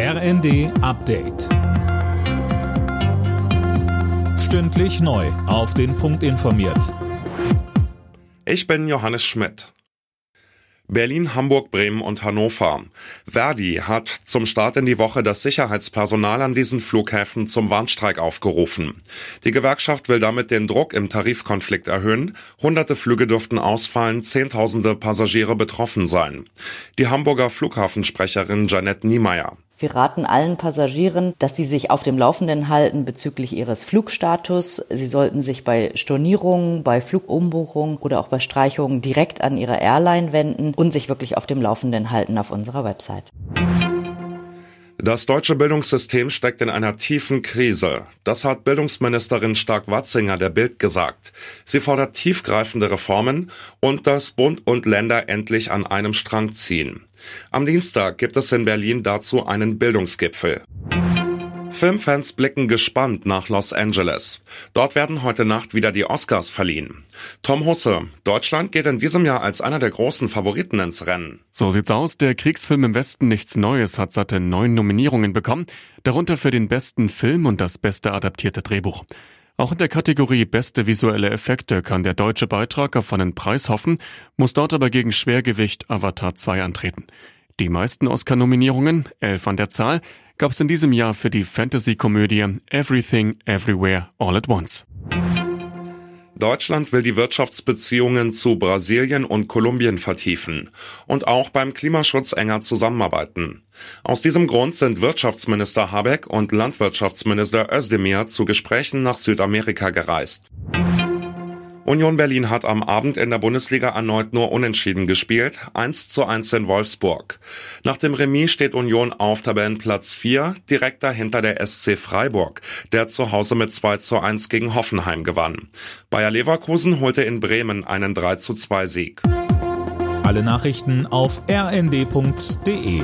RND Update. Stündlich neu. Auf den Punkt informiert. Ich bin Johannes Schmidt. Berlin, Hamburg, Bremen und Hannover. Verdi hat zum Start in die Woche das Sicherheitspersonal an diesen Flughäfen zum Warnstreik aufgerufen. Die Gewerkschaft will damit den Druck im Tarifkonflikt erhöhen. Hunderte Flüge dürften ausfallen, Zehntausende Passagiere betroffen sein. Die Hamburger Flughafensprecherin Janette Niemeyer. Wir raten allen Passagieren, dass sie sich auf dem Laufenden halten bezüglich ihres Flugstatus. Sie sollten sich bei Stornierungen, bei Flugumbuchungen oder auch bei Streichungen direkt an ihre Airline wenden und sich wirklich auf dem Laufenden halten auf unserer Website. Das deutsche Bildungssystem steckt in einer tiefen Krise. Das hat Bildungsministerin Stark-Watzinger der Bild gesagt. Sie fordert tiefgreifende Reformen und dass Bund und Länder endlich an einem Strang ziehen. Am Dienstag gibt es in Berlin dazu einen Bildungsgipfel. Filmfans blicken gespannt nach Los Angeles. Dort werden heute Nacht wieder die Oscars verliehen. Tom Husse, Deutschland geht in diesem Jahr als einer der großen Favoriten ins Rennen. So sieht's aus. Der Kriegsfilm im Westen Nichts Neues hat satte neun Nominierungen bekommen, darunter für den besten Film und das beste adaptierte Drehbuch. Auch in der Kategorie Beste visuelle Effekte kann der deutsche Beitrag auf einen Preis hoffen, muss dort aber gegen Schwergewicht Avatar 2 antreten. Die meisten Oscar-Nominierungen, elf an der Zahl, gab es in diesem Jahr für die Fantasy-Komödie Everything Everywhere All at Once. Deutschland will die Wirtschaftsbeziehungen zu Brasilien und Kolumbien vertiefen und auch beim Klimaschutz enger zusammenarbeiten. Aus diesem Grund sind Wirtschaftsminister Habeck und Landwirtschaftsminister Özdemir zu Gesprächen nach Südamerika gereist. Union Berlin hat am Abend in der Bundesliga erneut nur unentschieden gespielt, 1 zu 1 in Wolfsburg. Nach dem Remis steht Union auf Tabellenplatz 4, direkt dahinter der SC Freiburg, der zu Hause mit 2 zu 1 gegen Hoffenheim gewann. Bayer Leverkusen holte in Bremen einen 3 zu 2 Sieg. Alle Nachrichten auf rnd.de